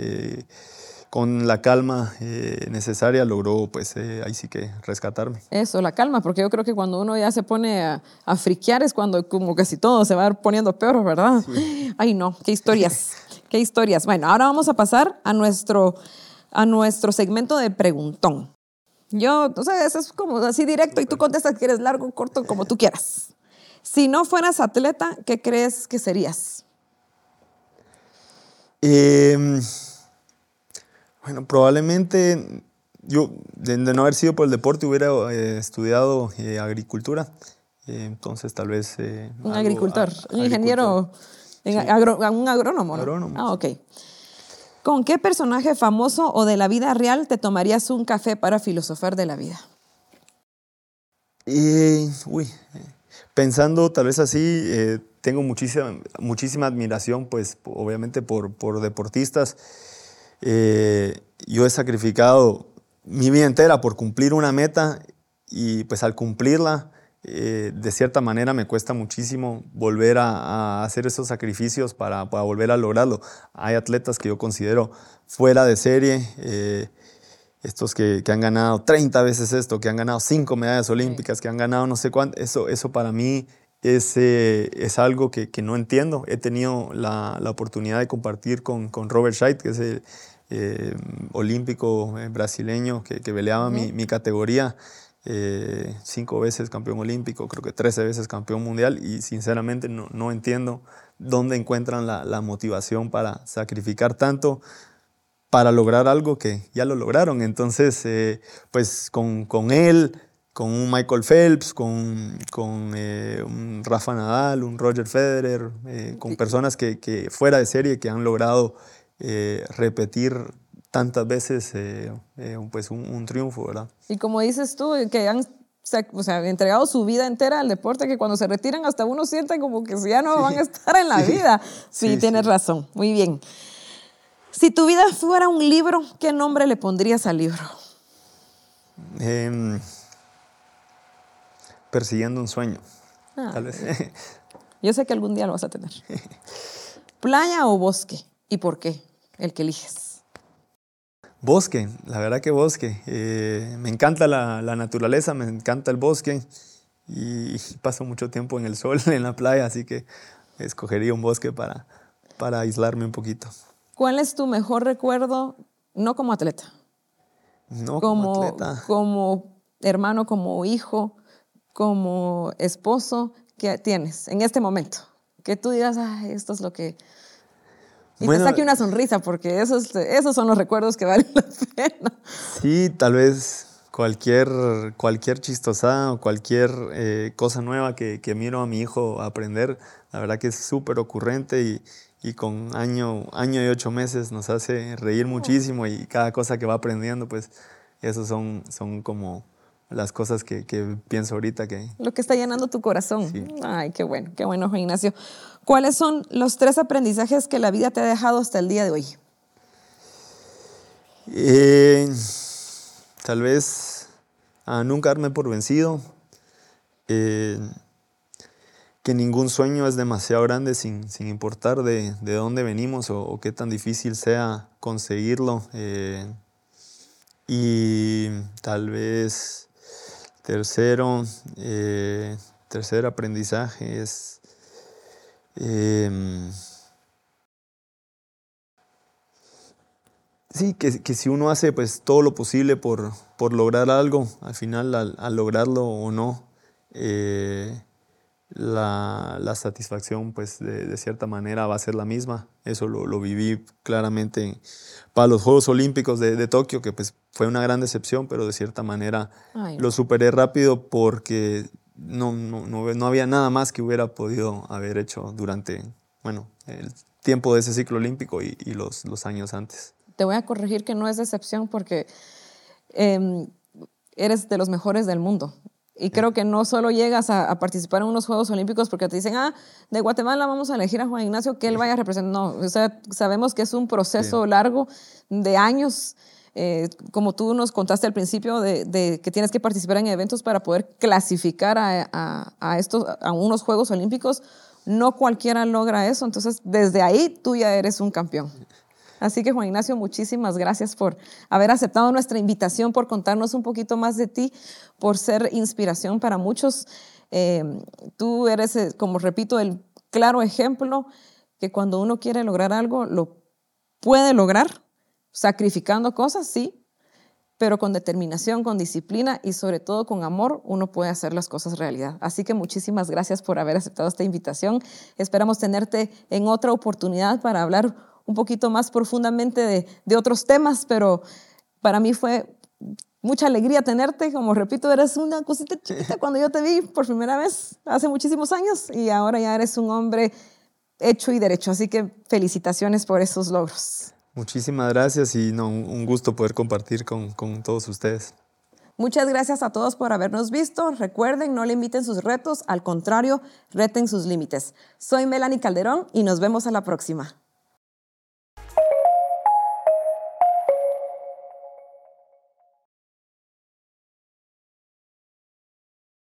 con la calma eh, necesaria logró, pues eh, ahí sí que rescatarme. Eso, la calma, porque yo creo que cuando uno ya se pone a, a friquear es cuando como casi todo se va poniendo peor, ¿verdad? Ay, no, qué historias, qué historias. Bueno, ahora vamos a pasar a nuestro, a nuestro segmento de preguntón. Yo, o sea, eso es como así directo y tú contestas que eres largo, corto, como tú quieras. Si no fueras atleta, ¿qué crees que serías? Eh, bueno, probablemente yo, de, no haber sido por el deporte, hubiera eh, estudiado eh, agricultura. Eh, entonces, tal vez. un agricultor, un ingeniero, un agrónomo. ¿no? Agrónomo. Ah, ok. ¿Con qué personaje famoso o de la vida real te tomarías un café para filosofar de la vida? uy, pensando tal vez así, tengo muchísima, muchísima admiración, pues obviamente por, por deportistas. Eh, yo he sacrificado mi vida entera por cumplir una meta y pues al cumplirla, eh, de cierta manera me cuesta muchísimo volver a, hacer esos sacrificios para, para, volver a lograrlo. Hay atletas que yo considero fuera de serie, eh, estos que, que, han ganado 30 veces esto, que han ganado 5 medallas olímpicas, que han ganado no sé cuánto, eso, eso para mí es, eh, es algo que, que, no entiendo. He tenido la, la oportunidad de compartir con, con Robert Scheidt, que es el olímpico brasileño que, que peleaba mi, mi categoría. Eh, cinco veces campeón olímpico, creo que 13 veces campeón mundial y sinceramente no, no entiendo dónde encuentran la, la, motivación para sacrificar tanto para lograr algo que ya lo lograron. Entonces, eh, pues con, con, él, con un Michael Phelps, con, con eh, un Rafa Nadal, un Roger Federer, con personas que, que, fuera de serie que han logrado repetir tantas veces eh, eh, pues un, triunfo, ¿verdad? Y como dices tú, que han o sea, entregado su vida entera al deporte, que cuando se retiran hasta uno siente como que ya no van a estar en la vida. Sí, tienes razón. Muy bien. Si tu vida fuera un libro, ¿qué nombre le pondrías al libro? Persiguiendo un sueño, ah, tal vez. Yo sé que algún día lo vas a tener. ¿Playa o bosque? ¿Y por qué? El que eliges. Bosque, la verdad que bosque. Eh, me encanta la, naturaleza, me encanta el bosque y paso mucho tiempo en el sol, en la playa, así que escogería un bosque para, para aislarme un poquito. ¿Cuál es tu mejor recuerdo, no como atleta? No como, atleta. Como hermano, como hijo, como esposo que tienes en este momento. Que tú digas, esto es lo que y te saque una sonrisa, porque esos, esos son los recuerdos que valen la pena. Sí, tal vez cualquier, cualquier chistosada o cualquier eh, cosa nueva que, que, miro a mi hijo aprender, la verdad que es súper ocurrente y, y, con año, año y ocho meses nos hace reír muchísimo y cada cosa que va aprendiendo, pues esos son, son como las cosas que, que, pienso ahorita que... Lo que está llenando tu corazón. Ay, qué bueno, qué bueno, Juan Ignacio. ¿Cuáles son los tres aprendizajes que la vida te ha dejado hasta el día de hoy? Eh, tal vez a nunca darme por vencido, eh, que ningún sueño es demasiado grande sin, sin importar de, de, dónde venimos o, o, qué tan difícil sea conseguirlo. Eh, y tal vez Tercero, eh, tercer aprendizaje es em, sí, que, que, si uno hace pues todo lo posible por, por lograr algo, al final al, lograrlo o no, eh, la, la, satisfacción pues de, de, cierta manera va a ser la misma. Eso lo, lo viví claramente para los Juegos Olímpicos de, de Tokio, que pues fue una gran decepción, pero de cierta manera lo superé rápido porque no, no, no, había nada más que hubiera podido haber hecho durante, bueno, el tiempo de ese ciclo olímpico y, y los, los, años antes. Te voy a corregir que no es decepción porque eh, eres de los mejores del mundo. Y creo que no solo llegas a, a, participar en unos Juegos Olímpicos porque te dicen, ah, de Guatemala vamos a elegir a Juan Ignacio que él vaya a representar. No, o sea, sabemos que es un proceso largo de años eh, como tú nos contaste al principio, de, que tienes que participar en eventos para poder clasificar a, a, estos, a unos Juegos Olímpicos, no cualquiera logra eso. Entonces, desde ahí tú ya eres un campeón. Así que Juan Ignacio, muchísimas gracias por haber aceptado nuestra invitación, por contarnos un poquito más de ti, por ser inspiración para muchos. Eh, tú eres, eh, como repito, el claro ejemplo que cuando uno quiere lograr algo, lo puede lograr sacrificando cosas, sí, pero con determinación, con disciplina y sobre todo con amor, uno puede hacer las cosas realidad. Así que muchísimas gracias por haber aceptado esta invitación. Esperamos tenerte en otra oportunidad para hablar un poquito más profundamente de, de otros temas, pero para mí fue mucha alegría tenerte. Como repito, eres una cosita chiquita cuando yo te vi por primera vez hace muchísimos años y ahora ya eres un hombre hecho y derecho. Así que felicitaciones por esos logros. Muchísimas gracias y no, un gusto poder compartir con, con todos ustedes. Muchas gracias a todos por habernos visto. Recuerden, no limiten sus retos, al contrario, reten sus límites. Soy Melanie Calderón y nos vemos a la próxima.